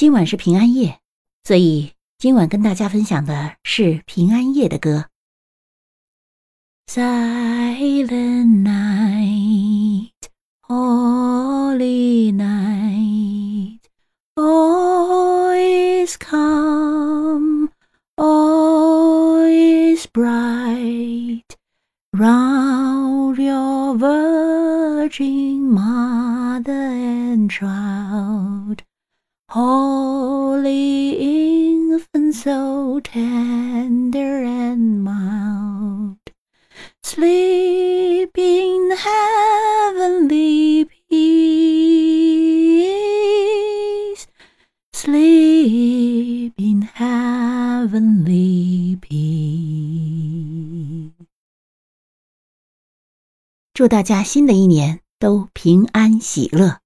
今晚是平安夜，所以今晚跟大家分享的是平安夜的歌。Silent night, holy night, all is calm, all is bright round your virgin mother and child. Holy infant, so tender and mild, sleep in heavenly peace, sleep in heavenly peace。祝大家新的一年都平安喜乐。